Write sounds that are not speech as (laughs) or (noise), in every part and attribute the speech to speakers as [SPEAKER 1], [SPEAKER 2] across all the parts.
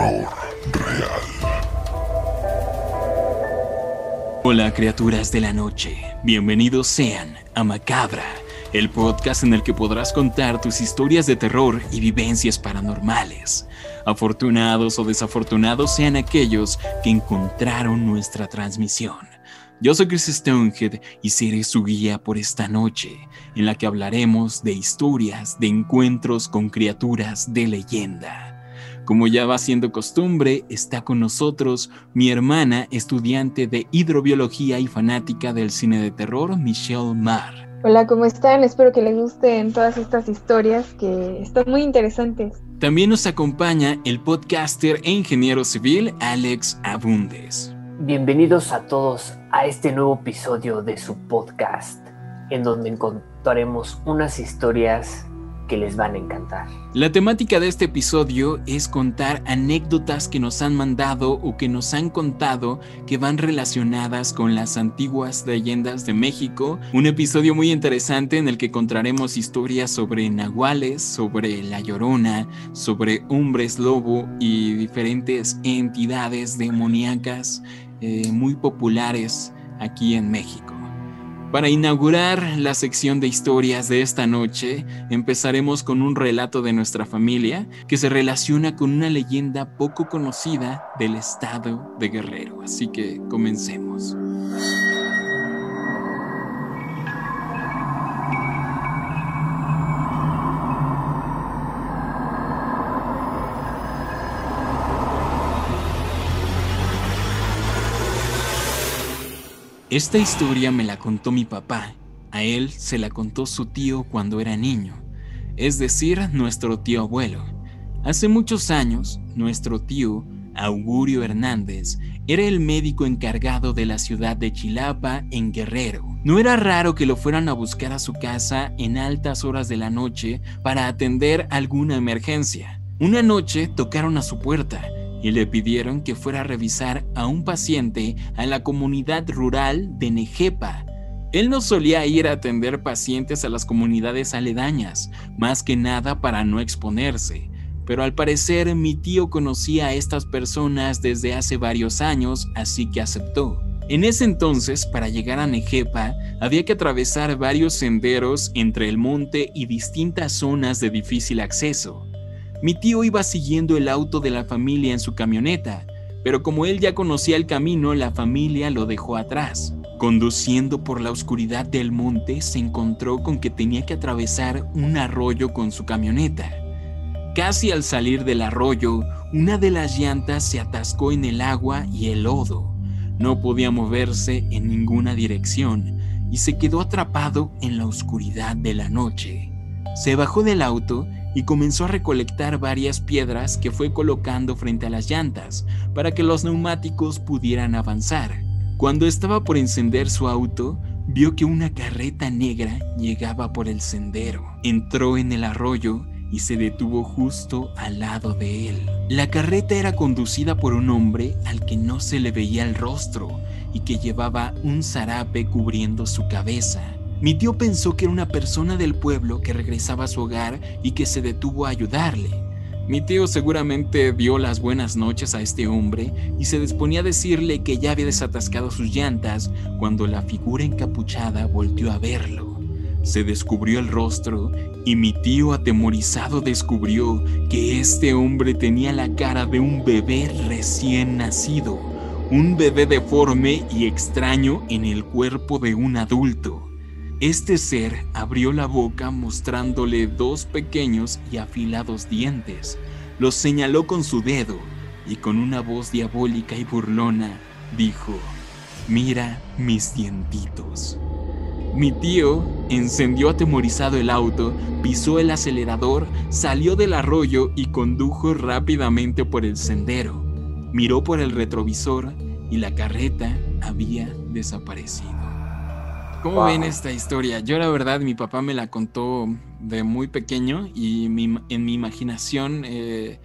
[SPEAKER 1] terror real.
[SPEAKER 2] Hola criaturas de la noche, bienvenidos sean a Macabra, el podcast en el que podrás contar tus historias de terror y vivencias paranormales. Afortunados o desafortunados sean aquellos que encontraron nuestra transmisión. Yo soy Chris Stonehead y seré su guía por esta noche, en la que hablaremos de historias de encuentros con criaturas de leyenda. Como ya va siendo costumbre, está con nosotros mi hermana, estudiante de hidrobiología y fanática del cine de terror, Michelle Marr.
[SPEAKER 3] Hola, ¿cómo están? Espero que les gusten todas estas historias que están muy interesantes.
[SPEAKER 2] También nos acompaña el podcaster e ingeniero civil Alex Abundes.
[SPEAKER 4] Bienvenidos a todos a este nuevo episodio de su podcast, en donde encontraremos unas historias que les van a encantar.
[SPEAKER 2] La temática de este episodio es contar anécdotas que nos han mandado o que nos han contado que van relacionadas con las antiguas leyendas de México. Un episodio muy interesante en el que encontraremos historias sobre nahuales, sobre la llorona, sobre hombres lobo y diferentes entidades demoníacas eh, muy populares aquí en México. Para inaugurar la sección de historias de esta noche, empezaremos con un relato de nuestra familia que se relaciona con una leyenda poco conocida del estado de Guerrero. Así que comencemos. Esta historia me la contó mi papá. A él se la contó su tío cuando era niño, es decir, nuestro tío abuelo. Hace muchos años, nuestro tío, Augurio Hernández, era el médico encargado de la ciudad de Chilapa, en Guerrero. No era raro que lo fueran a buscar a su casa en altas horas de la noche para atender alguna emergencia. Una noche tocaron a su puerta y le pidieron que fuera a revisar a un paciente a la comunidad rural de Nejepa. Él no solía ir a atender pacientes a las comunidades aledañas, más que nada para no exponerse, pero al parecer mi tío conocía a estas personas desde hace varios años, así que aceptó. En ese entonces, para llegar a Nejepa, había que atravesar varios senderos entre el monte y distintas zonas de difícil acceso. Mi tío iba siguiendo el auto de la familia en su camioneta, pero como él ya conocía el camino, la familia lo dejó atrás. Conduciendo por la oscuridad del monte, se encontró con que tenía que atravesar un arroyo con su camioneta. Casi al salir del arroyo, una de las llantas se atascó en el agua y el lodo. No podía moverse en ninguna dirección y se quedó atrapado en la oscuridad de la noche. Se bajó del auto y comenzó a recolectar varias piedras que fue colocando frente a las llantas para que los neumáticos pudieran avanzar. Cuando estaba por encender su auto, vio que una carreta negra llegaba por el sendero. Entró en el arroyo y se detuvo justo al lado de él. La carreta era conducida por un hombre al que no se le veía el rostro y que llevaba un zarape cubriendo su cabeza. Mi tío pensó que era una persona del pueblo que regresaba a su hogar y que se detuvo a ayudarle. Mi tío seguramente dio las buenas noches a este hombre y se disponía a decirle que ya había desatascado sus llantas cuando la figura encapuchada volteó a verlo. Se descubrió el rostro y mi tío atemorizado descubrió que este hombre tenía la cara de un bebé recién nacido, un bebé deforme y extraño en el cuerpo de un adulto. Este ser abrió la boca mostrándole dos pequeños y afilados dientes. Los señaló con su dedo y con una voz diabólica y burlona dijo, mira mis dientitos. Mi tío encendió atemorizado el auto, pisó el acelerador, salió del arroyo y condujo rápidamente por el sendero. Miró por el retrovisor y la carreta había desaparecido. ¿Cómo ven esta historia? Yo la verdad mi papá me la contó de muy pequeño y en mi imaginación eh,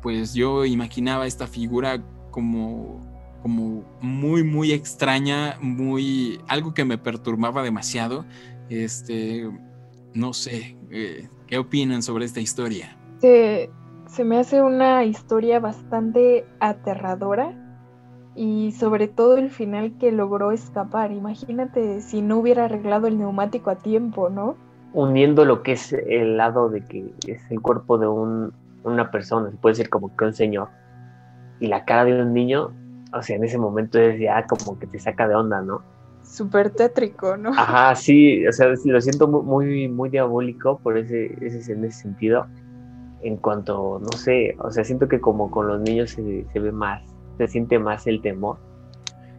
[SPEAKER 2] pues yo imaginaba esta figura como, como muy muy extraña, muy algo que me perturbaba demasiado. Este, no sé, eh, ¿qué opinan sobre esta historia?
[SPEAKER 3] Se, se me hace una historia bastante aterradora y sobre todo el final que logró escapar. Imagínate si no hubiera arreglado el neumático a tiempo, ¿no?
[SPEAKER 4] Uniendo lo que es el lado de que es el cuerpo de un, una persona, se puede decir como que un señor, y la cara de un niño, o sea, en ese momento es ya como que te saca de onda, ¿no?
[SPEAKER 3] Súper tétrico, ¿no?
[SPEAKER 4] Ajá, sí, o sea, lo siento muy, muy diabólico por ese, ese, en ese sentido. En cuanto, no sé, o sea, siento que como con los niños se, se ve más, se siente más el temor.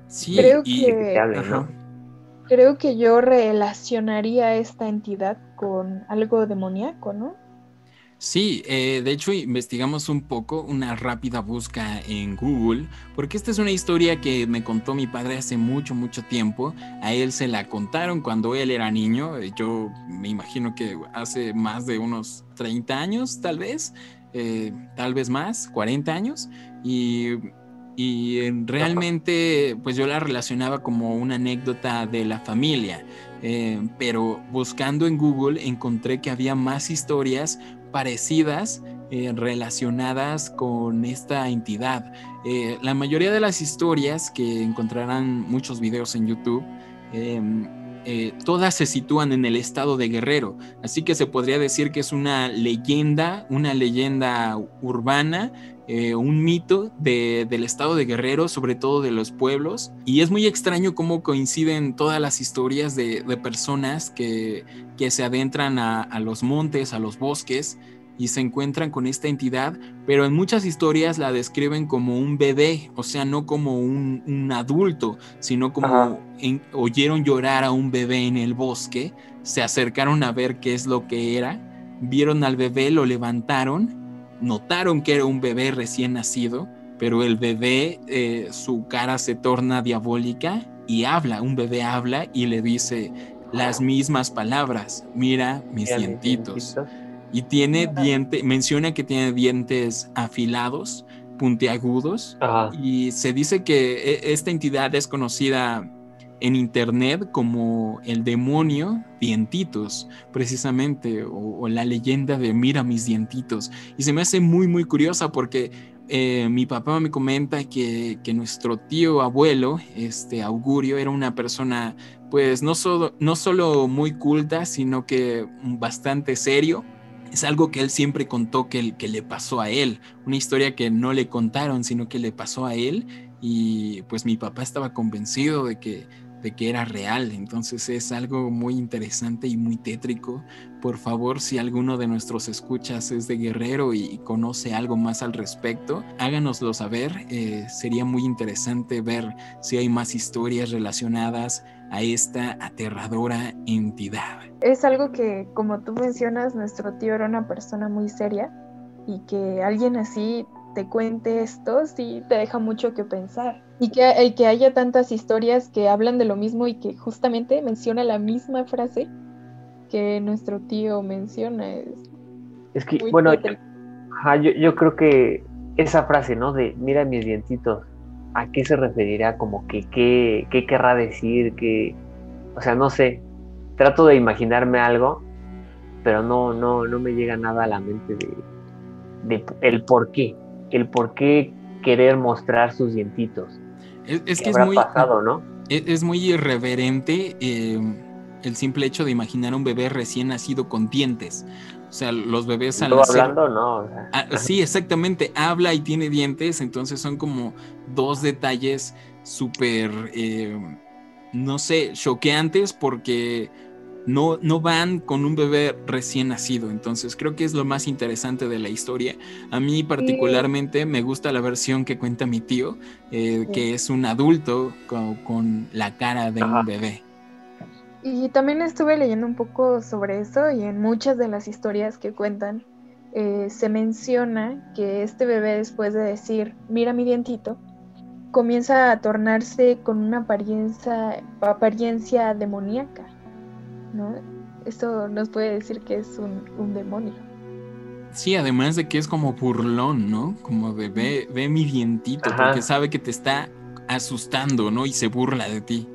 [SPEAKER 2] Sí,
[SPEAKER 3] creo
[SPEAKER 2] y,
[SPEAKER 3] que,
[SPEAKER 4] hable, ¿no?
[SPEAKER 3] creo que yo relacionaría esta entidad con algo demoníaco, ¿no?
[SPEAKER 2] Sí, eh, de hecho investigamos un poco, una rápida busca en Google, porque esta es una historia que me contó mi padre hace mucho, mucho tiempo. A él se la contaron cuando él era niño, eh, yo me imagino que hace más de unos 30 años, tal vez, eh, tal vez más, 40 años, y, y realmente pues yo la relacionaba como una anécdota de la familia. Eh, pero buscando en Google encontré que había más historias parecidas eh, relacionadas con esta entidad. Eh, la mayoría de las historias que encontrarán muchos videos en YouTube, em, eh, todas se sitúan en el estado de Guerrero, así que se podría decir que es una leyenda, una leyenda urbana, eh, un mito de, del estado de Guerrero, sobre todo de los pueblos, y es muy extraño cómo coinciden todas las historias de, personas que, que, se adentran a los montes, a los bosques, y se encuentran con esta entidad, pero en muchas historias la describen como un bebé, o sea, no como un, un adulto, sino como en, oyeron llorar a un bebé en el bosque, se acercaron a ver qué es lo que era, vieron al bebé, lo levantaron, notaron que era un bebé recién nacido, pero el bebé, eh, su cara se torna diabólica y habla, un bebé habla y le dice las mismas palabras, mira mis dientitos. Y tiene diente, menciona que tiene dientes afilados, puntiagudos,
[SPEAKER 4] Ajá.
[SPEAKER 2] y se dice que e- esta entidad es conocida en internet como el demonio dientitos, precisamente, o, o la leyenda de mira mis dientitos. Y se me hace muy, muy curiosa porque eh, mi papá me comenta que, que nuestro tío abuelo, este Augurio, era una persona, pues no solo, no solo muy culta, sino que bastante serio. Es algo que él siempre contó que, que le pasó a él, una historia que no le contaron, sino que le pasó a él. Y pues mi papá estaba convencido de que, de que era real. Entonces es algo muy interesante y muy tétrico. Por favor, si alguno de nuestros escuchas es de Guerrero y conoce algo más al respecto, háganoslo saber. Eh, sería muy interesante ver si hay más historias relacionadas a esta aterradora entidad.
[SPEAKER 3] Es algo que, como tú mencionas, nuestro tío era una persona muy seria y que alguien así te cuente esto sí te deja mucho que pensar. Y que, y que haya tantas historias que hablan de lo mismo y que justamente menciona la misma frase que nuestro tío menciona. Es
[SPEAKER 4] Es que, bueno, yo, yo creo que esa frase, ¿no? De mira mis dientitos, ¿a qué se referirá? Como que, ¿qué, qué querrá decir? Que, o sea, no sé. Trato de imaginarme algo, pero no, no, no me llega nada a la mente de, de el por qué. El por qué querer mostrar sus dientitos.
[SPEAKER 2] Es, es
[SPEAKER 4] ¿Qué
[SPEAKER 2] que es muy,
[SPEAKER 4] pasado, no?
[SPEAKER 2] es, es muy irreverente eh, el simple hecho de imaginar un bebé recién nacido con dientes. O sea, los bebés al
[SPEAKER 4] Luego
[SPEAKER 2] nacer-
[SPEAKER 4] hablando, no. o sea,
[SPEAKER 2] Ah, sí, exactamente. Habla y tiene dientes, entonces son como dos detalles súper, eh, no sé, choqueantes porque no, no van con un bebé recién nacido. Entonces creo que es lo más interesante de la historia. A mí particularmente me gusta la versión que cuenta mi tío, eh,
[SPEAKER 3] Sí.
[SPEAKER 2] que es un adulto con, con la cara de
[SPEAKER 4] Ajá.
[SPEAKER 2] un bebé.
[SPEAKER 3] Y también estuve leyendo un poco sobre eso y en muchas de las historias que cuentan eh, se menciona que este bebé después de decir, mira mi dientito, comienza a tornarse con una apariencia, apariencia demoníaca, ¿no? Esto nos puede decir que es un, un demonio.
[SPEAKER 2] Sí, además de que es como burlón, ¿no? Como de ve, ve mi dientito,
[SPEAKER 4] Ajá.
[SPEAKER 2] porque sabe que te está asustando, ¿no? Y se burla de ti.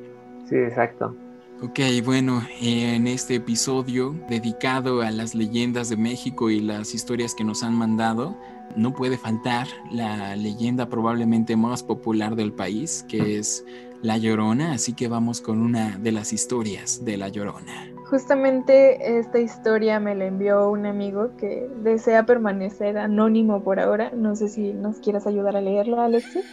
[SPEAKER 4] sí, exacto.
[SPEAKER 2] Ok, bueno, en este episodio dedicado a las leyendas de México y las historias que nos han mandado, no puede faltar la leyenda probablemente más popular del país, que es La Llorona, así que vamos con una de las historias de La Llorona.
[SPEAKER 3] Justamente esta historia me la envió un amigo que desea permanecer anónimo por ahora. No sé si nos quieras ayudar a leerla, Alexis.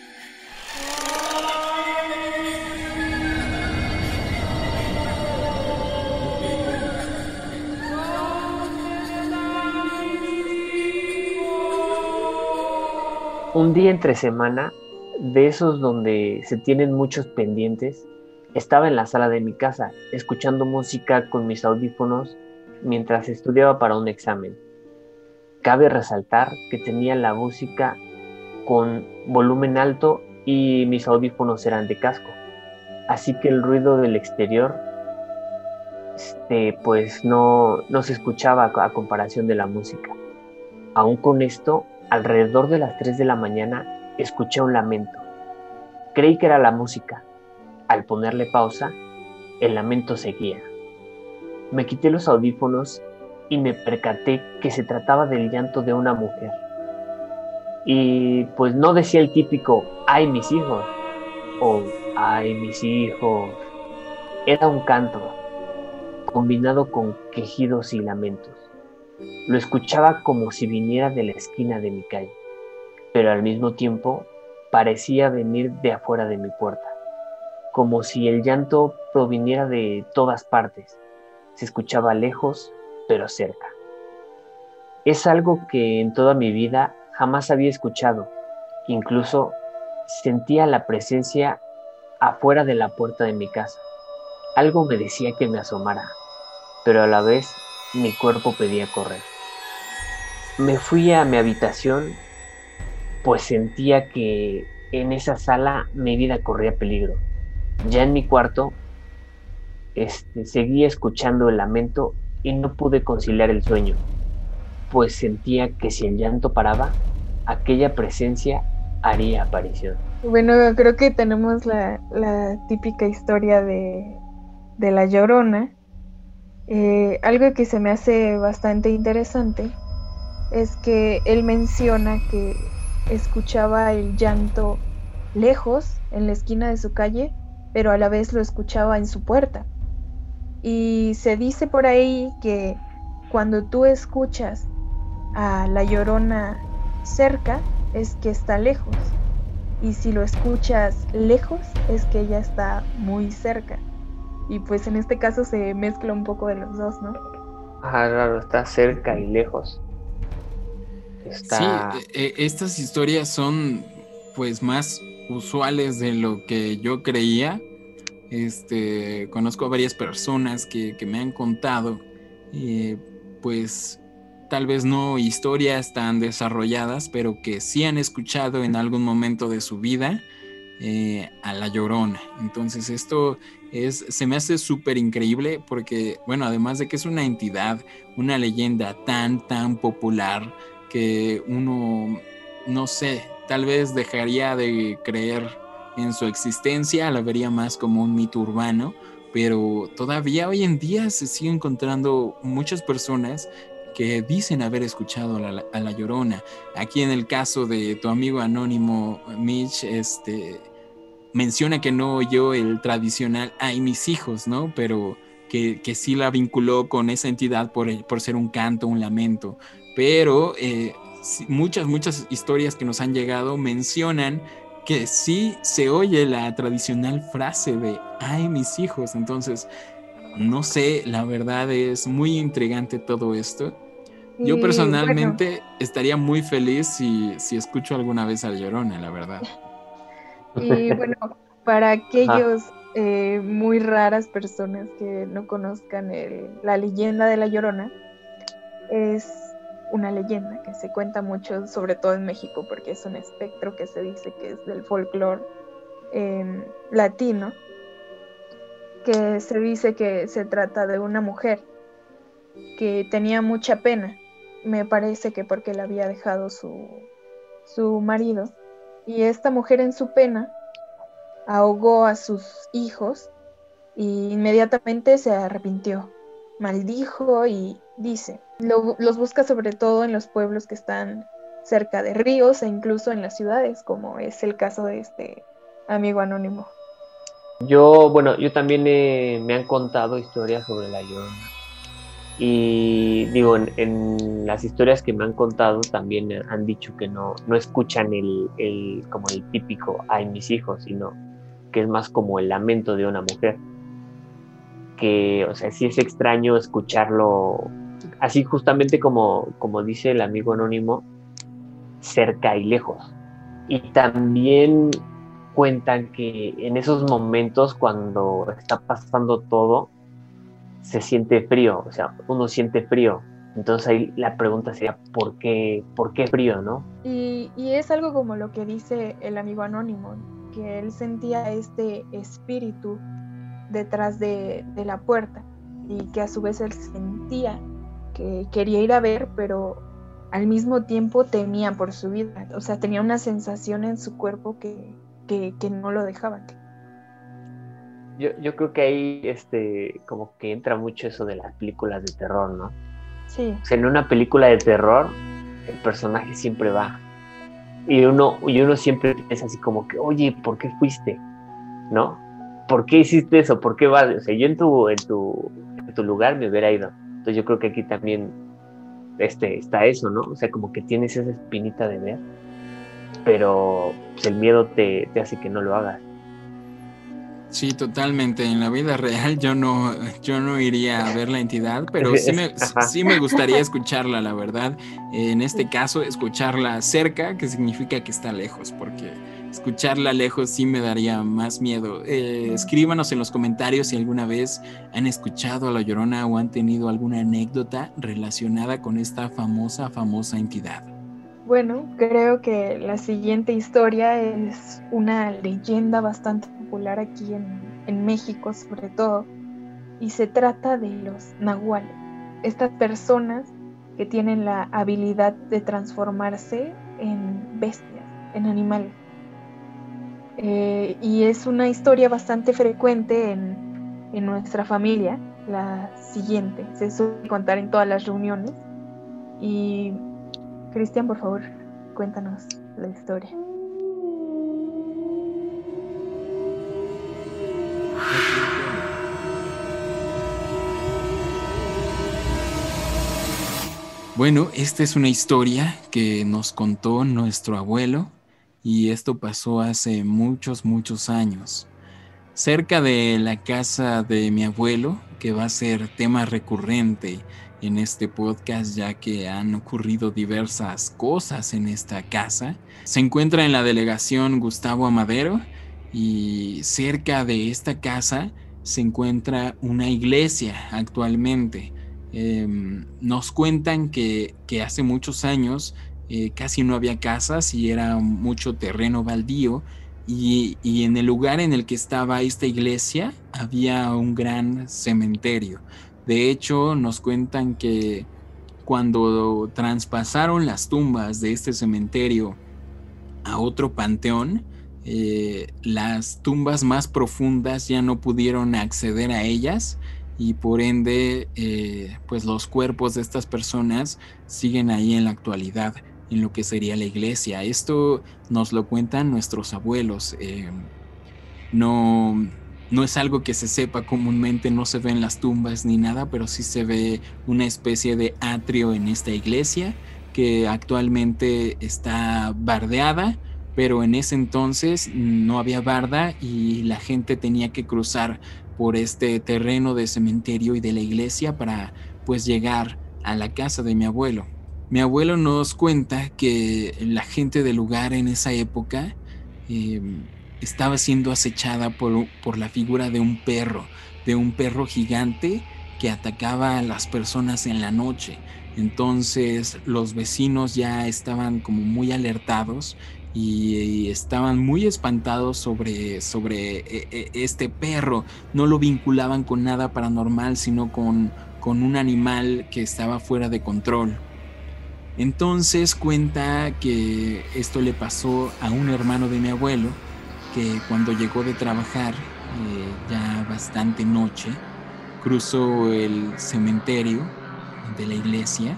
[SPEAKER 4] Un día entre semana, de esos donde se tienen muchos pendientes, estaba en la sala de mi casa, escuchando música con mis audífonos mientras estudiaba para un examen. Cabe resaltar que tenía la música con volumen alto y mis audífonos eran de casco. Así que el ruido del exterior este, pues no, no se escuchaba a comparación de la música. Aún con esto, alrededor de las 3 de la mañana, escuché un lamento. Creí que era la música, al ponerle pausa, el lamento seguía. Me quité los audífonos y me percaté que se trataba del llanto de una mujer. Y pues no decía el típico, ay mis hijos, o ay mis hijos. Era un canto, combinado con quejidos y lamentos. Lo escuchaba como si viniera de la esquina de mi calle, pero al mismo tiempo parecía venir de afuera de mi puerta como si el llanto proviniera de todas partes. Se escuchaba lejos, pero cerca. Es algo que en toda mi vida jamás había escuchado. Incluso sentía la presencia afuera de la puerta de mi casa. Algo me decía que me asomara, pero a la vez mi cuerpo pedía correr. Me fui a mi habitación, pues sentía que en esa sala mi vida corría peligro. Ya en mi cuarto, este, seguía escuchando el lamento y no pude conciliar el sueño, pues sentía que si el llanto paraba, aquella presencia haría aparición.
[SPEAKER 3] Bueno, creo que tenemos la, típica historia de, la llorona. Eh, algo que se me hace bastante interesante es que él menciona que escuchaba el llanto lejos en la esquina de su calle pero a la vez lo escuchaba en su puerta. Y se dice por ahí que cuando tú escuchas a la llorona cerca, es que está lejos. Y si lo escuchas lejos, es que ella está muy cerca. Y pues en este caso se mezcla un poco de los dos, ¿no?
[SPEAKER 4] Ajá, claro, está cerca y lejos.
[SPEAKER 2] Sí, e, e, estas historias son pues más usuales de lo que yo creía. Este, conozco a varias personas que, me han contado, eh, pues tal vez no historias tan desarrolladas, pero que sí han escuchado en algún momento de su vida eh, a la llorona. Entonces esto es, se me hace súper increíble porque, bueno, además de que es una entidad, una leyenda tan, tan popular que uno, no sé, tal vez dejaría de creer en su existencia, la vería más como un mito urbano, pero todavía hoy en día se sigue encontrando muchas personas que dicen haber escuchado a la, Llorona. Aquí en el caso de tu amigo anónimo Mitch, este, menciona que no oyó el tradicional ay mis hijos, ¿no? Pero que, que sí la vinculó con esa entidad por, por ser un canto, un lamento. Pero eh, muchas, muchas historias que nos han llegado mencionan que sí se oye la tradicional frase de, ay, mis hijos. Entonces, no sé, la verdad es muy intrigante todo esto. Yo personalmente estaría muy feliz si, si, escucho alguna vez a Llorona, la verdad.
[SPEAKER 3] Y (laughs) bueno, para aquellos eh, muy raras personas que no conozcan la leyenda de la Llorona, es una leyenda que se cuenta mucho, sobre todo en México, porque es un espectro que se dice que es del folclore em, latino, que se dice que se trata de una mujer que tenía mucha pena, me parece que porque la había dejado su, su marido, y esta mujer en su pena ahogó a sus hijos y inmediatamente se arrepintió, maldijo y dice, los busca sobre todo en los pueblos que están cerca de ríos e incluso en las ciudades, como es el caso de este amigo anónimo.
[SPEAKER 4] Yo, bueno, yo también me han contado historias sobre la Llorona. Y digo, en, las historias que me han contado también han dicho que no, no escuchan el, el, como el típico ay mis hijos, sino que es más como el lamento de una mujer. Que, o sea, sí es extraño escucharlo así justamente como, como dice el amigo anónimo, cerca y lejos. Y también cuentan que en esos momentos cuando está pasando todo, se siente frío, o sea, uno siente frío. Entonces ahí la pregunta sería, ¿por qué, por qué frío, no?
[SPEAKER 3] Y, es algo como lo que dice el amigo anónimo, que él sentía este espíritu detrás de, la puerta y que a su vez él sentía que quería ir a ver, pero al mismo tiempo temía por su vida. O sea, tenía una sensación en su cuerpo que, que, no lo dejaban.
[SPEAKER 4] Yo, yo, creo que ahí este, como que entra mucho eso de las películas de terror, ¿no?
[SPEAKER 3] Sí.
[SPEAKER 4] O sea, en una película de terror, el personaje siempre va. Y uno, y uno siempre piensa así como que, oye, ¿por qué fuiste? ¿No? ¿Por qué hiciste eso? ¿Por qué vas? O sea, yo en tu, en tu, en tu lugar me hubiera ido. Entonces yo creo que aquí también este, está eso, ¿no? O sea, como que tienes esa espinita de ver pero el miedo te, hace que no lo hagas.
[SPEAKER 2] Sí, totalmente. En la vida real yo no, yo no iría a ver la entidad, pero sí me, (laughs) sí me gustaría escucharla, la verdad. En este caso, escucharla cerca, que significa que está lejos, porque escucharla lejos sí me daría más miedo. Eh, escríbanos en los comentarios si alguna vez han escuchado a La Llorona o han tenido alguna anécdota relacionada con esta famosa, famosa entidad.
[SPEAKER 3] Bueno, creo que la siguiente historia es una leyenda bastante popular aquí en, México sobre todo, y se trata de los nahuales, estas personas que tienen la habilidad de transformarse en bestias, en animales. Eh, y es una historia bastante frecuente en, en nuestra familia, la siguiente, se suele contar en todas las reuniones. Y Cristian, por favor, cuéntanos la historia.
[SPEAKER 2] Bueno, esta es una historia que nos contó nuestro abuelo y esto pasó hace muchos, muchos años. Cerca de la casa de mi abuelo, que va a ser tema recurrente en este podcast ya que han ocurrido diversas cosas en esta casa. Se encuentra en la delegación Gustavo Amadero y cerca de esta casa se encuentra una iglesia actualmente. Em, nos cuentan que, hace muchos años eh, casi no había casas y era mucho terreno baldío y, y, en el lugar en el que estaba esta iglesia había un gran cementerio. De hecho, nos cuentan que cuando traspasaron las tumbas de este cementerio a otro panteón, eh, las tumbas más profundas ya no pudieron acceder a ellas y por ende eh, pues los cuerpos de estas personas siguen ahí en la actualidad en lo que sería la iglesia. Esto nos lo cuentan nuestros abuelos. Eh, no, no es algo que se sepa comúnmente, no se ve en las tumbas ni nada, pero sí se ve una especie de atrio en esta iglesia que actualmente está bardeada, pero en ese entonces no había barda y la gente tenía que cruzar por este terreno de cementerio y de la iglesia para pues llegar a la casa de mi abuelo. Mi abuelo nos cuenta que la gente del lugar en esa época eh, estaba siendo acechada por, por la figura de un perro, de un perro gigante que atacaba a las personas en la noche. Entonces los vecinos ya estaban como muy alertados y, estaban muy espantados sobre, sobre e, e, este perro. No lo vinculaban con nada paranormal, sino con, con un animal que estaba fuera de control. Entonces cuenta que esto le pasó a un hermano de mi abuelo, cuando llegó de trabajar, eh, ya bastante noche, cruzó el cementerio de la iglesia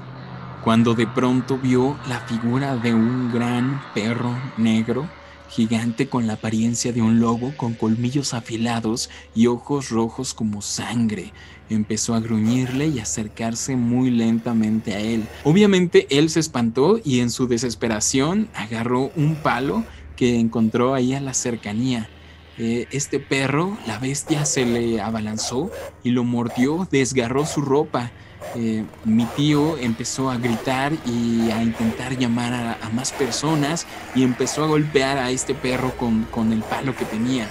[SPEAKER 2] cuando de pronto vio la figura de un gran perro negro gigante con la apariencia de un lobo con colmillos afilados y ojos rojos como sangre. Empezó a gruñirle y acercarse muy lentamente a él. Obviamente él se espantó y en su desesperación agarró un palo que encontró ahí a la cercanía. Eh, este perro, la bestia, se le abalanzó y lo mordió, desgarró su ropa. Eh, mi tío empezó a gritar y a intentar llamar a, más personas y empezó a golpear a este perro con, con el palo que tenía.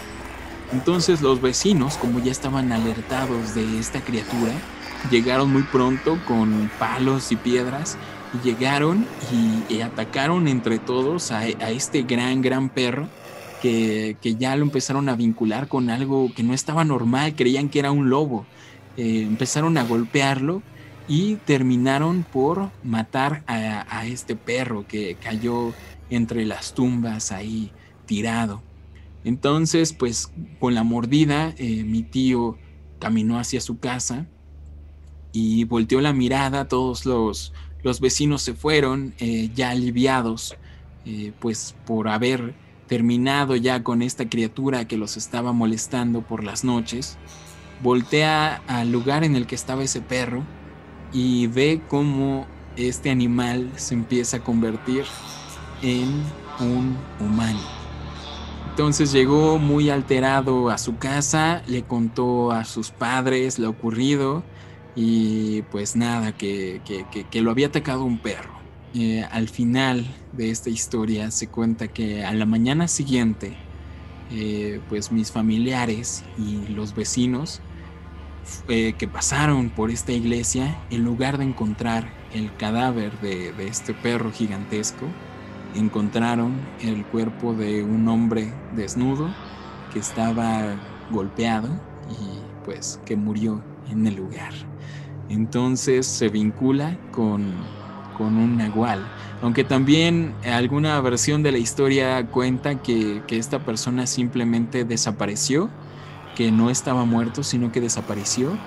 [SPEAKER 2] Entonces los vecinos, como ya estaban alertados de esta criatura, llegaron muy pronto con palos y piedras llegaron y, atacaron entre todos a, este gran, gran perro que, ya lo empezaron a vincular con algo que no estaba normal, creían que era un lobo. Eh, empezaron a golpearlo y terminaron por matar a, este perro que cayó entre las tumbas ahí tirado. Entonces, pues con la mordida, eh, mi tío caminó hacia su casa y volteó la mirada, todos los, los vecinos se fueron eh, ya aliviados, eh, pues por haber terminado ya con esta criatura que los estaba molestando por las noches. Voltea al lugar en el que estaba ese perro y ve cómo este animal se empieza a convertir en un humano. Entonces llegó muy alterado a su casa, le contó a sus padres lo ocurrido y pues nada, que, lo había atacado un perro. Eh, al final de esta historia se cuenta que a la mañana siguiente, eh, pues mis familiares y los vecinos eh, que pasaron por esta iglesia, en lugar de encontrar el cadáver de, este perro gigantesco, encontraron el cuerpo de un hombre desnudo que estaba golpeado y pues que murió en el lugar. Entonces se vincula con, con un nahual. Aunque también alguna versión de la historia cuenta que, que esta persona simplemente desapareció que no estaba muerto, sino que desapareció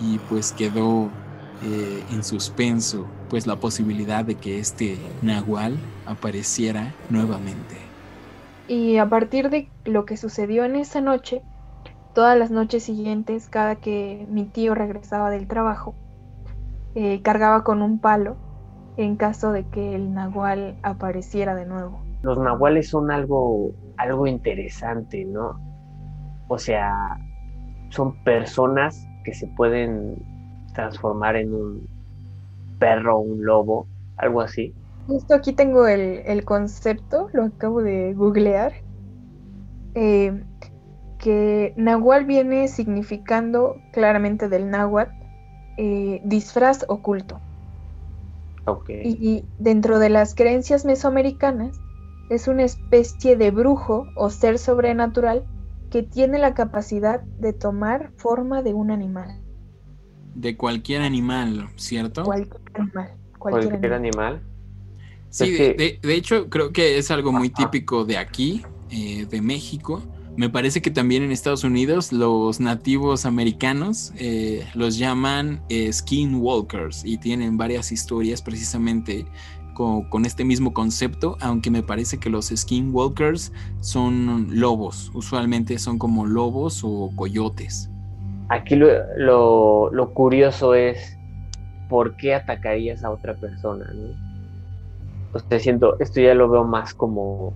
[SPEAKER 2] y pues quedó eh, en suspenso pues la posibilidad de que este nahual apareciera nuevamente.
[SPEAKER 3] Y a partir de lo que sucedió en esa noche, todas las noches siguientes, cada que mi tío regresaba del trabajo, eh, cargaba con un palo en caso de que el nahual apareciera de nuevo.
[SPEAKER 4] Los nahuales son algo, algo interesante, ¿no? O sea, son personas que se pueden transformar en un perro, un lobo, algo así.
[SPEAKER 3] Justo aquí tengo el, concepto, lo acabo de googlear, eh, que Nahual viene significando claramente del náhuatl eh, disfraz oculto. y dentro de las creencias mesoamericanas es una especie de brujo o ser sobrenatural que tiene la capacidad de tomar forma de un animal.
[SPEAKER 2] De cualquier animal, ¿cierto?
[SPEAKER 3] Cualquier animal.
[SPEAKER 4] Cualquier, animal.
[SPEAKER 2] Sí, de, hecho creo que es algo muy típico de aquí, eh, de México. Me parece que también en Estados Unidos los nativos americanos eh, los llaman eh, skinwalkers y tienen varias historias precisamente con, este mismo concepto, aunque me parece que los skinwalkers son lobos, usualmente son como lobos o coyotes.
[SPEAKER 4] Aquí lo, lo, curioso es por qué atacarías a otra persona. O siento, esto ya lo veo más como,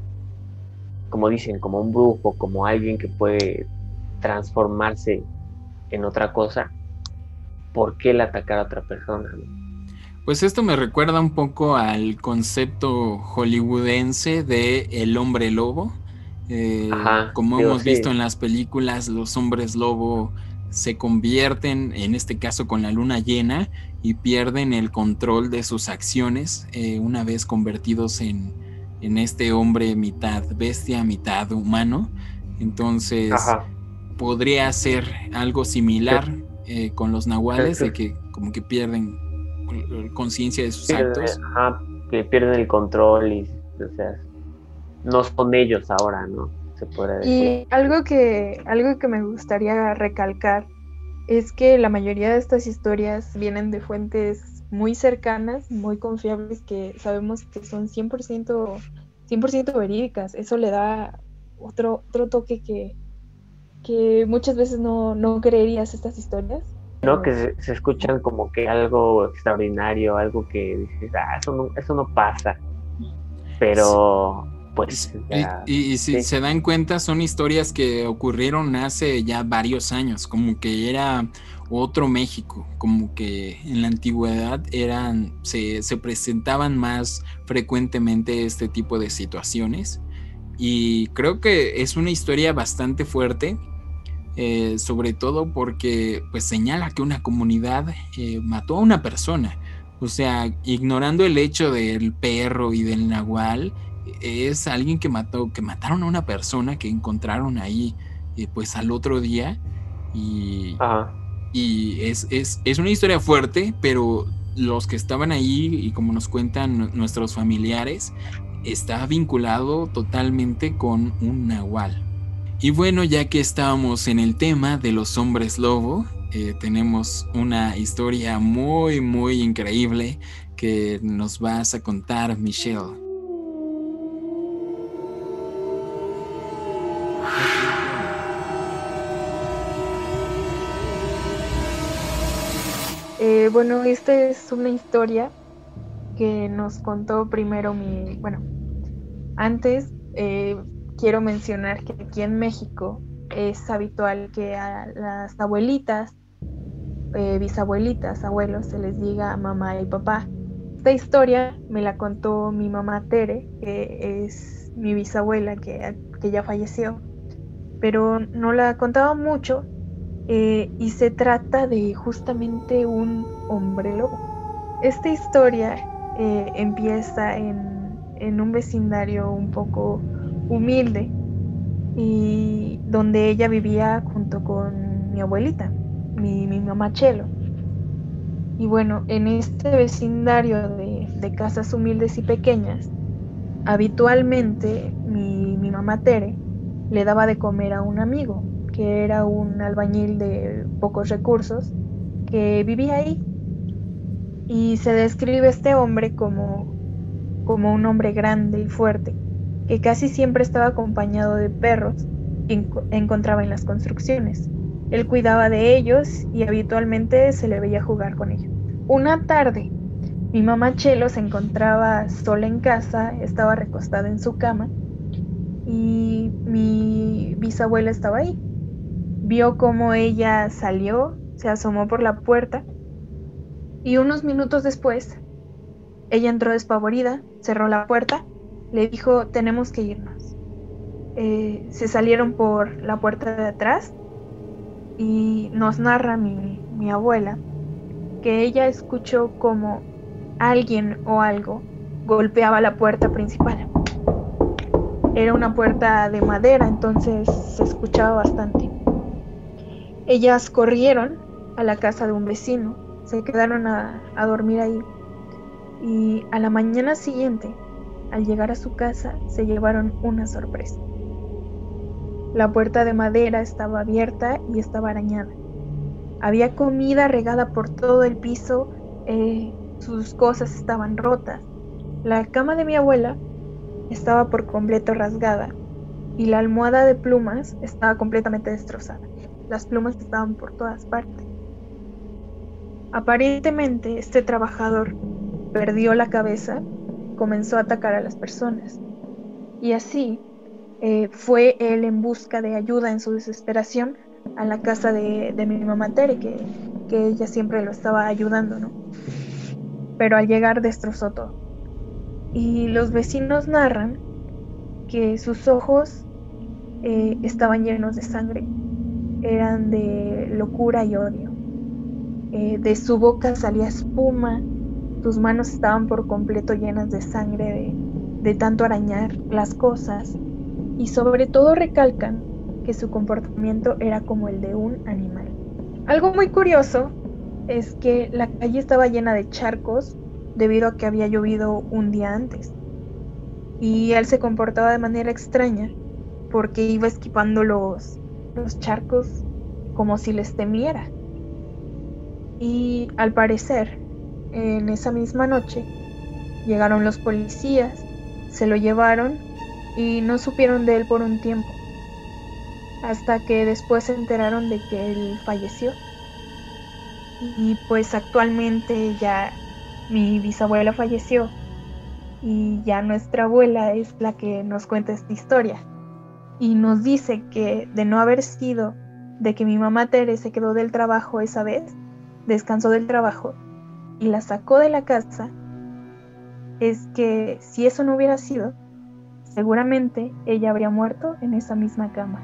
[SPEAKER 4] como dicen, como un brujo, como alguien que puede transformarse en otra cosa. ¿Por qué el atacar a otra persona?
[SPEAKER 2] Pues esto me recuerda un poco al concepto hollywoodense de el hombre lobo. Eh, como hemos visto en las películas, los hombres lobo se convierten, en este caso con la luna llena, y pierden el control de sus acciones eh, una vez convertidos en, en, este hombre mitad bestia, mitad humano. Entonces, podría ser algo similar eh, con los nahuales, de que como que pierden conciencia de sus actos.
[SPEAKER 4] que pierden el control y, o sea, no son ellos ahora, ¿no? Se puede decir.
[SPEAKER 3] Y algo que, algo que me gustaría recalcar es que la mayoría de estas historias vienen de fuentes muy cercanas, muy confiables, que sabemos que son 100%, 100 verídicas. Eso le da otro, otro toque que, que muchas veces no, no creerías estas historias.
[SPEAKER 4] ¿no? Que se, escuchan como que algo extraordinario, algo que dices, ah, eso no, eso no pasa. Pero, pues.
[SPEAKER 2] y, si se dan cuenta, son historias que ocurrieron hace ya varios años, como que era otro México, como que en la antigüedad eran, se, se presentaban más frecuentemente este tipo de situaciones. Y creo que es una historia bastante fuerte eh, sobre todo porque pues señala que una comunidad eh, mató a una persona. O sea, ignorando el hecho del perro y del nahual, es alguien que mató, que mataron a una persona que encontraron ahí eh, pues al otro día. Y, y es, es, es, una historia fuerte, pero los que estaban ahí y como nos cuentan nuestros familiares, está vinculado totalmente con un nahual. Y bueno, ya que estábamos en el tema de los hombres lobo, eh, tenemos una historia muy, muy increíble que nos vas a contar, Michelle.
[SPEAKER 3] Bueno, esta es una historia que nos contó primero mi, bueno, antes eh, quiero mencionar que aquí en México es habitual que a las abuelitas, eh, bisabuelitas, abuelos, se les diga mamá y papá. Esta historia me la contó mi mamá Tere, que es mi bisabuela que, que ya falleció, pero no la contaba mucho eh, y se trata de justamente un hombre lobo. Esta historia eh, empieza en, en un vecindario un poco humilde y donde ella vivía junto con mi abuelita, mi, mamá Chelo. Y bueno, en este vecindario de, casas humildes y pequeñas, habitualmente mi, mi, mamá Tere le daba de comer a un amigo, que era un albañil de pocos recursos, que vivía ahí. Y se describe este hombre como, como un hombre grande y fuerte, que casi siempre estaba acompañado de perros que encontraba en las construcciones. Él cuidaba de ellos y habitualmente se le veía jugar con ellos. Una tarde, mi mamá Chelo se encontraba sola en casa, estaba recostada en su cama y mi bisabuela estaba ahí. Vio cómo ella salió, se asomó por la puerta y unos minutos después, ella entró despavorida, cerró la puerta le dijo, tenemos que irnos. Eh, se salieron por la puerta de atrás y nos narra mi, mi abuela que ella escuchó como alguien o algo golpeaba la puerta principal. Era una puerta de madera, entonces se escuchaba bastante. Ellas corrieron a la casa de un vecino, se quedaron a, dormir ahí y a la mañana siguiente al llegar a su casa se llevaron una sorpresa. La puerta de madera estaba abierta y estaba arañada. Había comida regada por todo el piso, eh, sus cosas estaban rotas. La cama de mi abuela estaba por completo rasgada y la almohada de plumas estaba completamente destrozada. Las plumas estaban por todas partes. Aparentemente este trabajador perdió la cabeza comenzó a atacar a las personas. Y así eh, fue él en busca de ayuda en su desesperación a la casa de, mi mamá Tere, que, ella siempre lo estaba ayudando, ¿no? Pero al llegar destrozó todo. Y los vecinos narran que sus ojos eh, estaban llenos de sangre, eran de locura y odio. Eh, de su boca salía espuma, tus manos estaban por completo llenas de sangre de, tanto arañar las cosas y sobre todo recalcan que su comportamiento era como el de un animal. Algo muy curioso es que la calle estaba llena de charcos debido a que había llovido un día antes. Y él se comportaba de manera extraña porque iba esquivando los, los charcos como si les temiera. Y al parecer, en esa misma noche llegaron los policías, se lo llevaron y no supieron de él por un tiempo, hasta que después se enteraron de que él falleció. Y pues actualmente ya mi bisabuela falleció y ya nuestra abuela es la que nos cuenta esta historia y nos dice que de no haber sido de que mi mamá Tere se quedó del trabajo esa vez, descansó del trabajo y la sacó de la casa, es que si eso no hubiera sido, seguramente ella habría muerto en esa misma cama.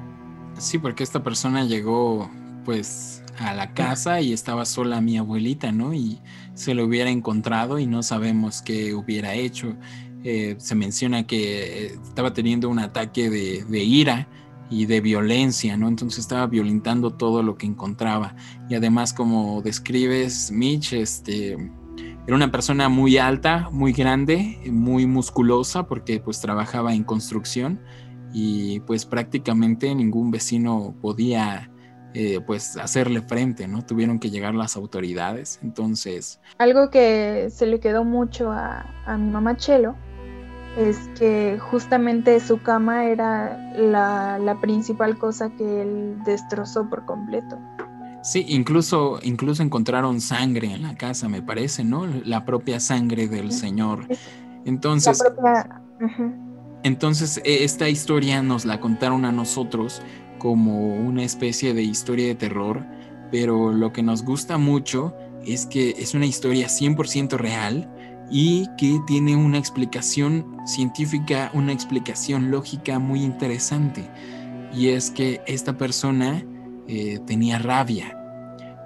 [SPEAKER 2] Sí, porque esta persona llegó pues a la casa y estaba sola mi abuelita, ¿no? Y se lo hubiera encontrado y no sabemos qué hubiera hecho. Eh, se menciona que eh, estaba teniendo un ataque de, ira y de violencia, ¿no? Entonces estaba violentando todo lo que encontraba. Y además, como describes, Mitch, este, era una persona muy alta, muy grande, muy musculosa, porque pues trabajaba en construcción y pues prácticamente ningún vecino podía eh, pues hacerle frente, ¿no? Tuvieron que llegar las autoridades, entonces...
[SPEAKER 3] Algo que se le quedó mucho a, a mi mamá Chelo es que justamente su cama era la, la, principal cosa que él destrozó por completo.
[SPEAKER 2] Sí, incluso, incluso encontraron sangre en la casa, me parece, ¿no? La propia sangre del Señor. Entonces,
[SPEAKER 3] la propia...
[SPEAKER 2] entonces e, esta historia nos la contaron a nosotros como una especie de historia de terror, pero lo que nos gusta mucho es que es una historia 100% real y que tiene una explicación científica, una explicación lógica muy interesante. Y es que esta persona eh, tenía rabia,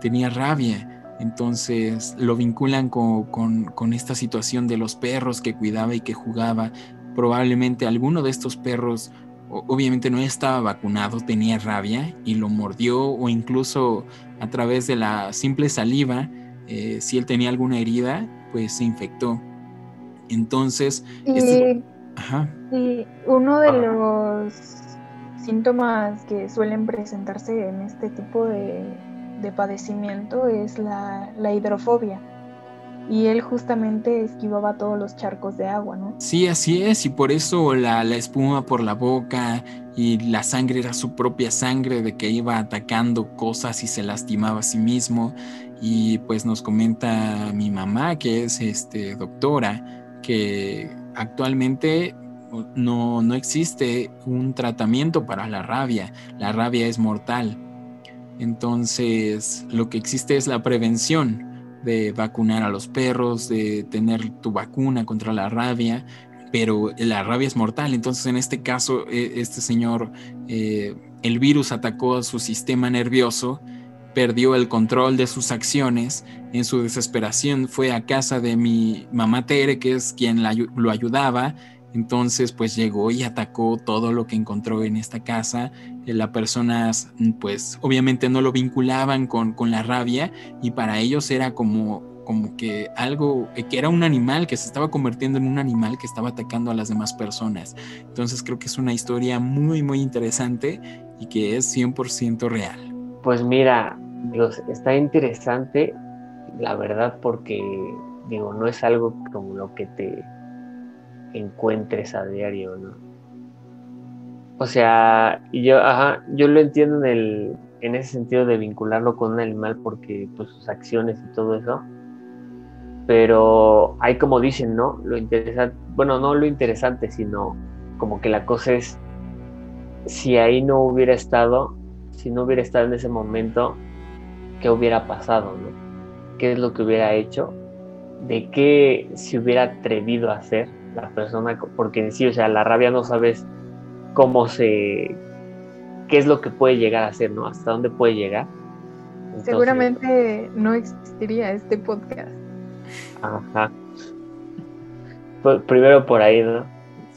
[SPEAKER 2] tenía rabia. Entonces lo vinculan con, con, esta situación de los perros que cuidaba y que jugaba. Probablemente alguno de estos perros obviamente no estaba vacunado, tenía rabia y lo mordió o incluso a través de la simple saliva, eh, si él tenía alguna herida, pues se infectó. Entonces,
[SPEAKER 3] y,
[SPEAKER 2] este... Ajá.
[SPEAKER 3] y uno de los síntomas que suelen presentarse en este tipo de, de padecimiento es la, la hidrofobia y él justamente esquivaba todos los charcos de agua, ¿no?
[SPEAKER 2] Sí, así es, y por eso la, la, espuma por la boca y la sangre era su propia sangre de que iba atacando cosas y se lastimaba a sí mismo. Y pues nos comenta mi mamá, que es este, doctora, que actualmente no, no existe un tratamiento para la rabia, la rabia es mortal. Entonces, lo que existe es la prevención de vacunar a los perros, de tener tu vacuna contra la rabia, pero la rabia es mortal. Entonces, en este caso, este señor, eh, el virus atacó a su sistema nervioso, perdió el control de sus acciones, en su desesperación fue a casa de mi mamá Tere, que es quien lo ayudaba, entonces, pues llegó y atacó todo lo que encontró en esta casa. Eh, las personas, pues obviamente no lo vinculaban con, con, la rabia y para ellos era como, como que algo, eh, que era un animal que se estaba convirtiendo en un animal que estaba atacando a las demás personas. Entonces creo que es una historia muy, muy interesante y que es 100% real.
[SPEAKER 4] Pues mira, Dios, está interesante, la verdad, porque digo, no es algo como lo que te encuentres a diario, ¿no? O sea, yo, ajá, yo lo entiendo en, el, en ese sentido de vincularlo con un animal porque pues sus acciones y todo eso, pero hay como dicen, ¿no? Lo interesante, bueno, no lo interesante, sino como que la cosa es, si ahí no hubiera estado, si no hubiera estado en ese momento, ¿qué hubiera pasado, ¿no? ¿Qué es lo que hubiera hecho? ¿De qué se hubiera atrevido a hacer? la persona, porque en sí, o sea, la rabia no sabes cómo se, qué es lo que puede llegar a ser, ¿no? Hasta dónde puede llegar.
[SPEAKER 3] Entonces, Seguramente no existiría este podcast.
[SPEAKER 4] Ajá. Pues primero por ahí, ¿no?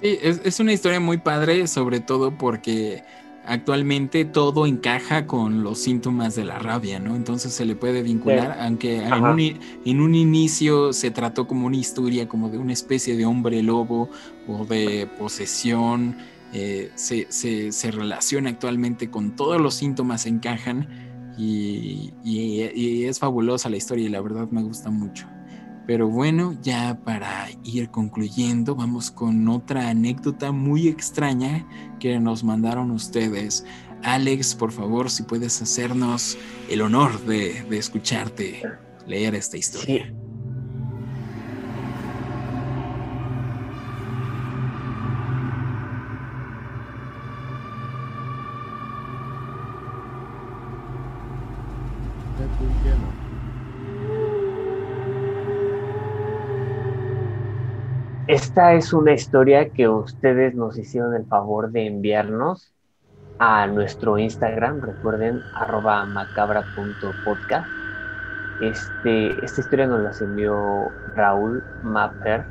[SPEAKER 2] Sí, es, es una historia muy padre, sobre todo porque actualmente todo encaja con los síntomas de la rabia, ¿no? Entonces se le puede vincular, sí. aunque en un, en un, inicio se trató como una historia, como de una especie de hombre lobo o de posesión, eh, se, se, se, relaciona actualmente con todos los síntomas, encajan y, y, y, es fabulosa la historia y la verdad me gusta mucho. Pero bueno, ya para ir concluyendo, vamos con otra anécdota muy extraña que nos mandaron ustedes. Alex, por favor, si puedes hacernos el honor de, de escucharte leer esta historia.
[SPEAKER 4] Sí. Esta es una historia que ustedes nos hicieron el favor de enviarnos a nuestro Instagram, recuerden, arroba macabra.podcast. Este, esta historia nos la envió Raúl Mapper.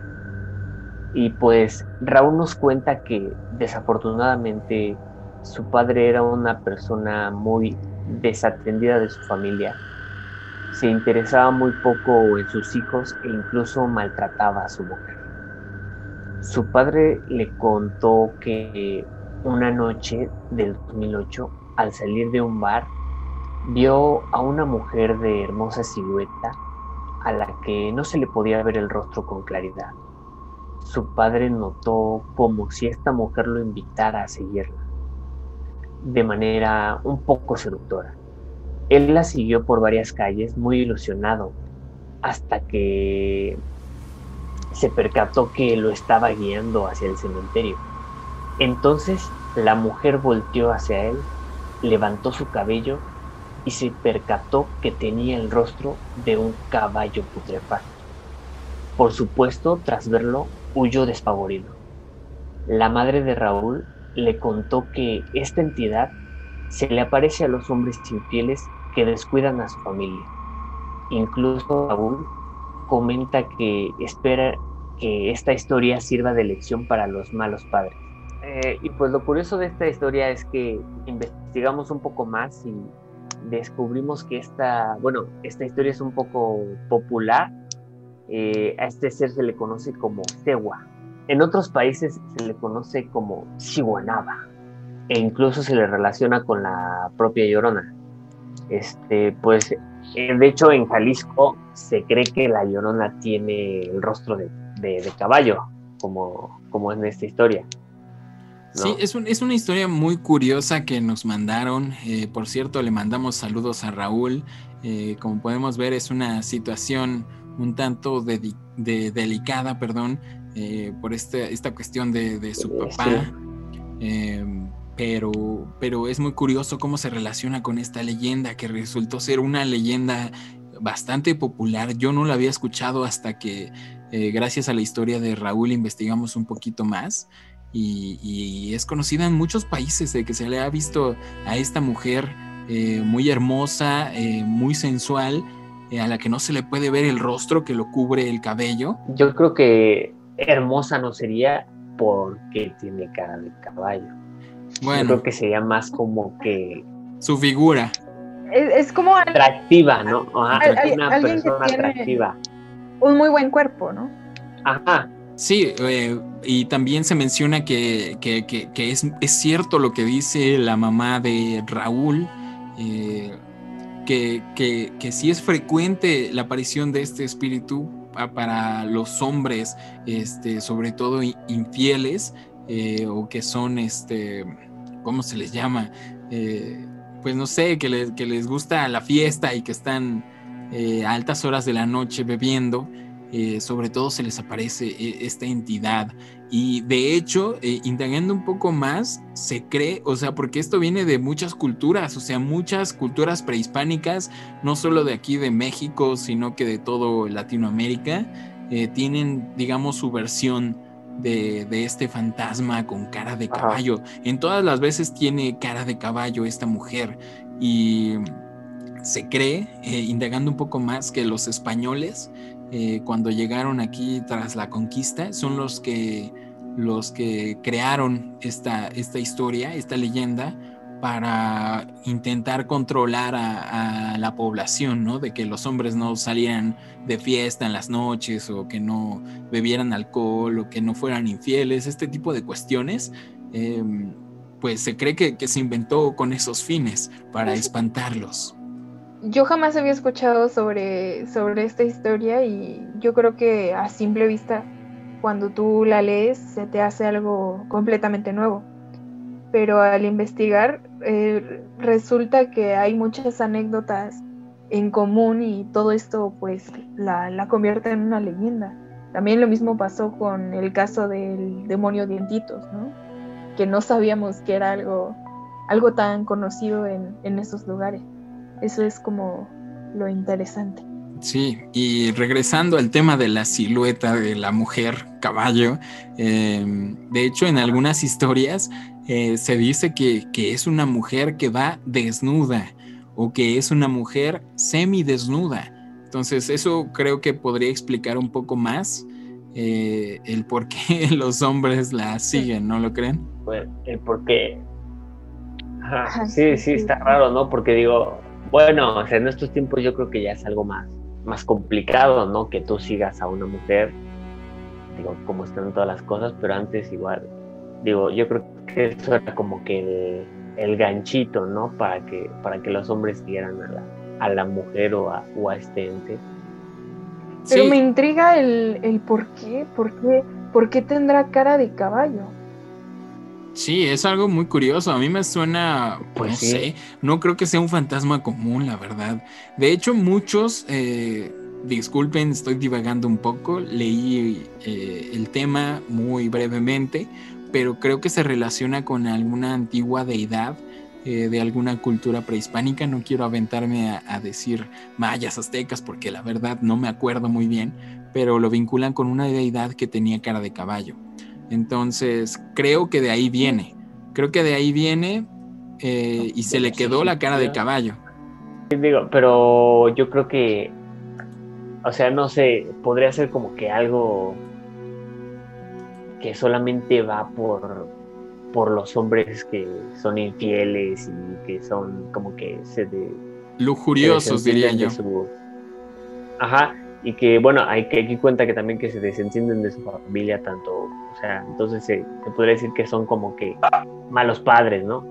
[SPEAKER 4] Y pues Raúl nos cuenta que desafortunadamente su padre era una persona muy desatendida de su familia. Se interesaba muy poco en sus hijos e incluso maltrataba a su mujer. Su padre le contó que una noche del 2008, al salir de un bar, vio a una mujer de hermosa silueta a la que no se le podía ver el rostro con claridad. Su padre notó como si esta mujer lo invitara a seguirla, de manera un poco seductora. Él la siguió por varias calles muy ilusionado, hasta que se percató que lo estaba guiando hacia el cementerio. Entonces la mujer volteó hacia él, levantó su cabello y se percató que tenía el rostro de un caballo putrefacto. Por supuesto, tras verlo, huyó despavorido. La madre de Raúl le contó que esta entidad se le aparece a los hombres infieles que descuidan a su familia. Incluso Raúl comenta que espera que esta historia sirva de lección para los malos padres. Eh, y pues lo curioso de esta historia es que investigamos un poco más y descubrimos que esta, bueno, esta historia es un poco popular. Eh, a este ser se le conoce como Tewa. En otros países se le conoce como Chihuanaba. E incluso se le relaciona con la propia Llorona. Este, pues, eh, de hecho, en Jalisco se cree que la Llorona tiene el rostro de, de, caballo, como, como en esta historia.
[SPEAKER 2] Sí, es, es, una historia muy curiosa que nos mandaron. Eh, por cierto, le mandamos saludos a Raúl. Eh, como podemos ver, es una situación un tanto de, delicada, perdón, eh, por este, esta cuestión de, su papá. Em, pero, pero es muy curioso cómo se relaciona con esta leyenda que resultó ser una leyenda bastante popular. Yo no la había escuchado hasta que, gracias a la historia de Raúl, investigamos un poquito más y, es conocida en muchos países de que se le ha visto a esta mujer eh, muy hermosa, eh, muy sensual, eh, a la que no se le puede ver el rostro que lo cubre el cabello.
[SPEAKER 4] Yo creo que hermosa no sería porque tiene cara de caballo. Bueno, Yo creo que sería más como que
[SPEAKER 2] su figura.
[SPEAKER 3] Es, como
[SPEAKER 4] atractiva, ¿no? Ajá, una persona atractiva.
[SPEAKER 3] Un muy buen cuerpo, ¿no?
[SPEAKER 4] Ajá,
[SPEAKER 2] Sí, eh, y también se menciona que, es, cierto lo que dice la mamá de Raúl, eh, que, que, sí es frecuente la aparición de este espíritu para los hombres, este, sobre todo infieles, eh, o que son, este, ¿cómo se les llama? pues no sé, que les, que les gusta la fiesta y que están a altas horas de la noche bebiendo. Eh, sobre todo se les aparece eh, esta entidad. Y de hecho, eh, indagando un poco más, se cree, o sea, porque esto viene de muchas culturas, o sea, muchas culturas prehispánicas, no solo de aquí de México, sino que de todo Latinoamérica, tienen, digamos, su versión de, este fantasma con cara de caballo. En todas las veces tiene cara de caballo esta mujer. Y se cree, indagando un poco más, que los españoles eh, cuando llegaron aquí tras la conquista, son los que, los que crearon esta, esta historia, esta leyenda, para intentar controlar a, la población, ¿no? De que los hombres no salieran de fiesta en las noches o que no bebieran alcohol o que no fueran infieles, este tipo de cuestiones. Em, pues se cree que, que, se inventó con esos fines para espantarlos.
[SPEAKER 3] yo jamás había escuchado sobre, sobre esta historia y yo creo que a simple vista, cuando tú la lees, se te hace algo completamente nuevo. Pero al investigar, eh, resulta que hay muchas anécdotas en común y todo esto pues la, la convierte en una leyenda. También lo mismo pasó con el caso del demonio dientitos, ¿no? Que no sabíamos que era algo, algo tan conocido en, en esos lugares. Eso es como lo interesante.
[SPEAKER 2] Sí, y regresando al tema de la silueta de la mujer caballo, em, de hecho en algunas historias eh, se dice que, que, es una mujer que va desnuda o que es una mujer semidesnuda. Entonces eso creo que podría explicar un poco más eh, el por qué (laughs) los hombres la siguen, ¿no lo creen?
[SPEAKER 4] Pues el por qué. sí, sí, está raro, ¿no? Porque digo, bueno, en estos tiempos yo creo que ya es algo más, más complicado, ¿no? Que tú sigas a una mujer, digo, como están todas las cosas, pero antes igual, digo, yo creo que eso era como que el, ganchito, ¿no? Para que, para que los hombres siguieran a la, a la mujer o a, o a este ente.
[SPEAKER 3] Pero me intriga el, el por qué, por qué, por qué tendrá cara de caballo.
[SPEAKER 2] Sí, es algo muy curioso. A mí me suena, pues no sé, no creo que sea un fantasma común, la verdad. De hecho, muchos, eh, disculpen, estoy divagando un poco, leí eh, el tema muy brevemente, pero creo que se relaciona con alguna antigua deidad eh, de alguna cultura prehispánica. No quiero aventarme a, a, decir mayas, aztecas, porque la verdad no me acuerdo muy bien, pero lo vinculan con una deidad que tenía cara de caballo. Entonces, creo que de ahí viene. Creo que de ahí viene eh, y se le quedó la cara de caballo.
[SPEAKER 4] Digo, pero yo creo que, o sea, no sé, podría ser como que algo que solamente va por, por los hombres que son infieles y que son como que se de,
[SPEAKER 2] lujuriosos, diría yo.
[SPEAKER 4] Ajá, y que bueno, hay que aquí cuenta que también que se desentienden de su familia tanto, o sea, entonces se, se, podría decir que son como que malos padres, ¿no?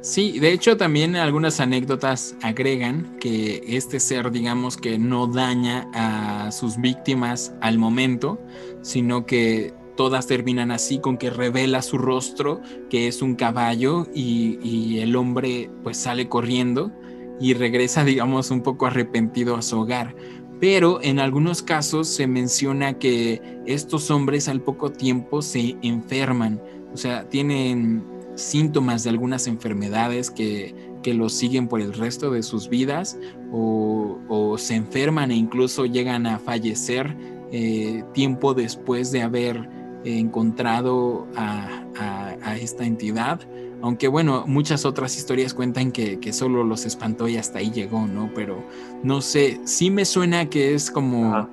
[SPEAKER 2] Sí, de hecho también algunas anécdotas agregan que este ser, digamos que no daña a sus víctimas al momento, sino que todas terminan así con que revela su rostro, que es un caballo, y, y el hombre pues sale corriendo y regresa, (laughs) digamos, un poco arrepentido a su hogar. Pero en algunos casos se menciona que estos hombres al poco tiempo se enferman, o sea, tienen síntomas de algunas enfermedades que, que los siguen por el resto de sus vidas o, o se enferman e incluso llegan a fallecer eh, tiempo después de haber encontrado a, a, a esta entidad. Aunque bueno, muchas otras historias cuentan que, que, solo los espantó y hasta ahí llegó, ¿no? Pero no sé, sí me suena que es como Ajá.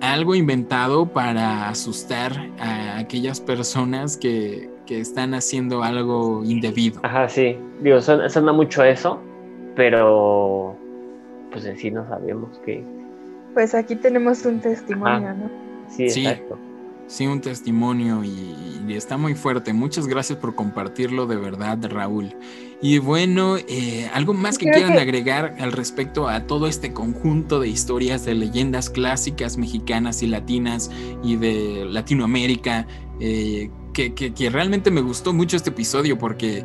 [SPEAKER 2] algo inventado para asustar a aquellas personas que, que, están haciendo algo indebido.
[SPEAKER 4] Ajá, sí. Digo, suena, suena mucho eso, pero pues en sí no sabemos que...
[SPEAKER 3] Pues aquí tenemos un testimonio, Ajá. ¿no?
[SPEAKER 4] Sí, exacto.
[SPEAKER 2] Sí sí un testimonio y, y, está muy fuerte. Muchas gracias por compartirlo de verdad, Raúl. Y bueno, eh, algo más que Creo quieran que... agregar al respecto a todo este conjunto de historias de leyendas clásicas mexicanas y latinas y de Latinoamérica, eh, que, que, que realmente me gustó mucho este episodio porque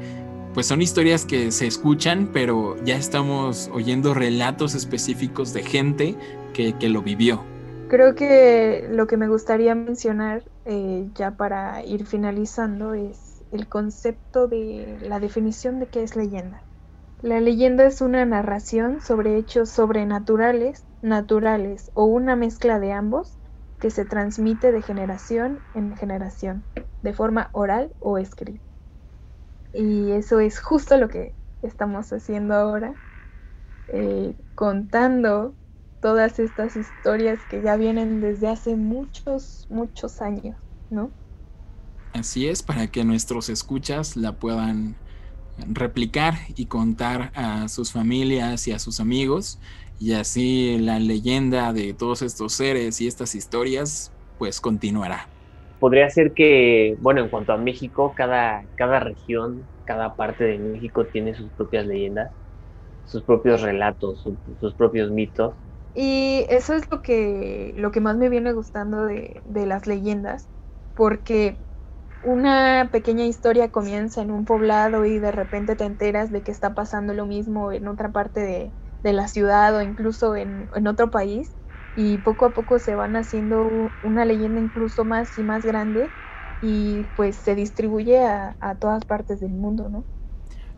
[SPEAKER 2] pues son historias que se escuchan, pero ya estamos oyendo relatos específicos de gente que, que lo vivió.
[SPEAKER 3] Creo que lo que me gustaría mencionar eh, ya para ir finalizando es el concepto de la definición de qué es leyenda. La leyenda es una narración sobre hechos sobrenaturales, naturales o una mezcla de ambos que se transmite de generación en generación, de forma oral o escrita. Y eso es justo lo que estamos haciendo ahora, eh, contando todas estas historias que ya vienen desde hace muchos, muchos años, ¿no?
[SPEAKER 2] Así es, para que nuestros escuchas la puedan replicar y contar a sus familias y a sus amigos y así la leyenda de todos estos seres y estas historias pues continuará.
[SPEAKER 4] Podría ser que, bueno, en cuanto a México, cada, cada región, cada parte de México tiene sus propias leyendas sus propios relatos, sus propios mitos.
[SPEAKER 3] Y eso es lo que, lo que más me viene gustando de, de las leyendas, porque una pequeña historia comienza en un poblado y de repente te enteras de que está pasando lo mismo en otra parte de, de la ciudad o incluso en, en, otro país y poco a poco se van haciendo una leyenda incluso más y más grande y pues se distribuye a, a todas partes del mundo, ¿no?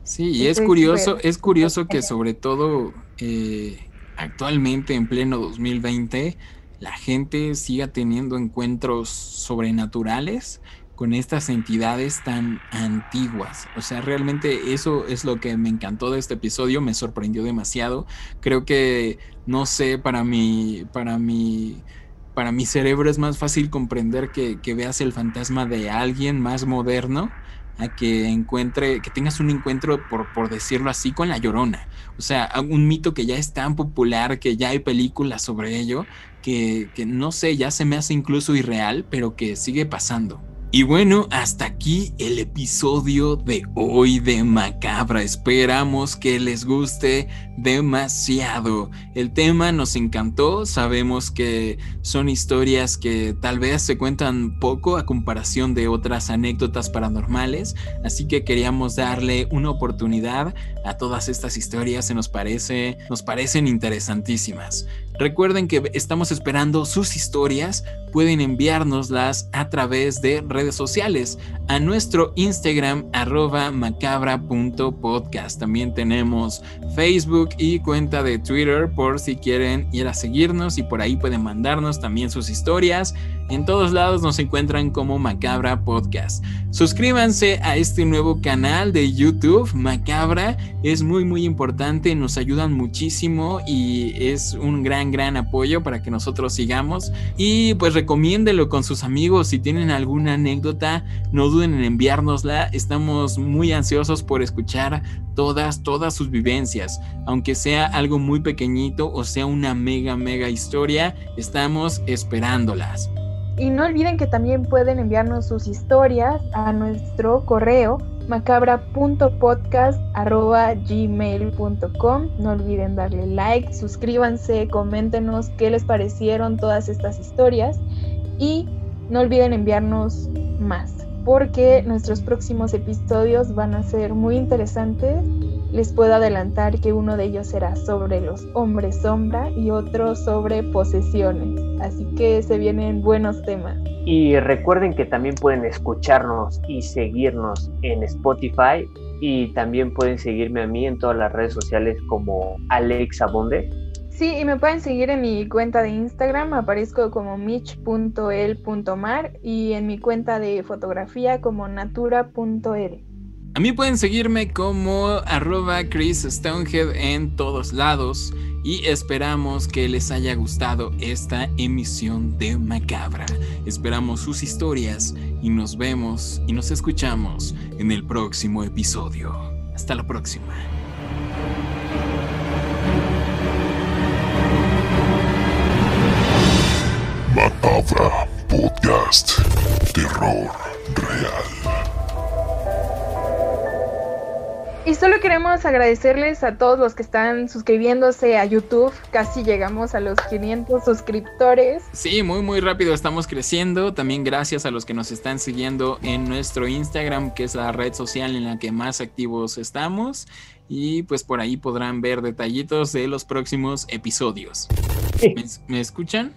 [SPEAKER 2] Sí, y es curioso, es curioso que sobre todo eh, actualmente en pleno 2020 la gente siga teniendo encuentros sobrenaturales con estas entidades tan antiguas. O sea, realmente eso es lo que me encantó de este episodio, me sorprendió demasiado. Creo que, no sé, para mi, para mi, para mi cerebro es más fácil comprender que, que veas el fantasma de alguien más moderno a que encuentre, que tengas un encuentro, por, por decirlo así, con la llorona. O sea, un mito que ya es tan popular, que ya hay películas sobre ello, que, que no sé, ya se me hace incluso irreal, pero que sigue pasando. Y bueno, hasta aquí el episodio de hoy de Macabra. Esperamos que les guste demasiado. El tema nos encantó. Sabemos que son historias que tal vez se cuentan poco a comparación de otras anécdotas paranormales. Así que queríamos darle una oportunidad a todas estas historias. Se nos parece, nos parecen interesantísimas. Recuerden que estamos esperando sus historias. Pueden enviárnoslas a través de redes sociales a nuestro Instagram arroba macabra.podcast. También tenemos Facebook y cuenta de Twitter por si quieren ir a seguirnos y por ahí pueden mandarnos también sus historias. En todos lados nos encuentran como Macabra Podcast. Suscríbanse a este nuevo canal de YouTube, Macabra. Es muy muy importante, nos ayudan muchísimo y es un gran gran apoyo para que nosotros sigamos. Y pues recomiéndelo con sus amigos si tienen alguna anécdota, no duden en enviárnosla. Estamos muy ansiosos por escuchar todas, todas sus vivencias. Aunque sea algo muy pequeñito o sea una mega, mega historia, estamos esperándolas.
[SPEAKER 3] Y no olviden que también pueden enviarnos sus historias a nuestro correo macabra.podcast.gmail.com No olviden darle like, suscríbanse, coméntenos qué les parecieron todas estas historias. Y no olviden enviarnos más porque nuestros próximos episodios van a ser muy interesantes. Les puedo adelantar que uno de ellos será sobre los hombres sombra y otro sobre posesiones. Así que se vienen buenos temas.
[SPEAKER 4] Y recuerden que también pueden escucharnos y seguirnos en Spotify y también pueden seguirme a mí en todas las redes sociales como Alex Abonde.
[SPEAKER 3] Sí, y me pueden seguir en mi cuenta de Instagram, aparezco como mich.el.mar y en mi cuenta de fotografía como natura.el.
[SPEAKER 2] A mí pueden seguirme como arroba Chris Stonehead en todos lados y esperamos que les haya gustado esta emisión de Macabra. Esperamos sus historias y nos vemos y nos escuchamos en el próximo episodio. Hasta la próxima.
[SPEAKER 1] Macabra Podcast. Terror real.
[SPEAKER 3] Y solo queremos agradecerles a todos los que están suscribiéndose a YouTube. Casi llegamos a los 500 suscriptores.
[SPEAKER 2] Sí, muy muy rápido estamos creciendo. También gracias a los que nos están siguiendo en nuestro Instagram, que es la red social en la que más activos estamos. Y pues por ahí podrán ver detallitos de los próximos episodios. ¿Me, me escuchan?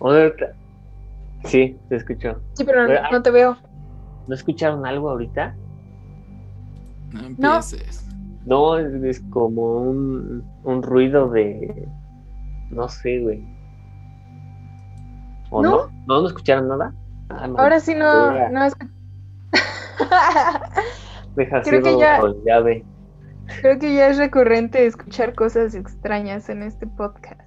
[SPEAKER 4] Sí, te escucho.
[SPEAKER 3] Sí, pero no, no te veo.
[SPEAKER 4] ¿No escucharon algo ahorita?
[SPEAKER 2] No empieces.
[SPEAKER 4] No, es, es como un, un, ruido de. No sé, güey. ¿O no? ¿No, ¿No, no escucharon nada?
[SPEAKER 3] Ah, no, Ahora sí no. no. (laughs)
[SPEAKER 4] Deja Creo que ya...
[SPEAKER 3] llave. Creo que ya es recurrente escuchar cosas extrañas en este podcast.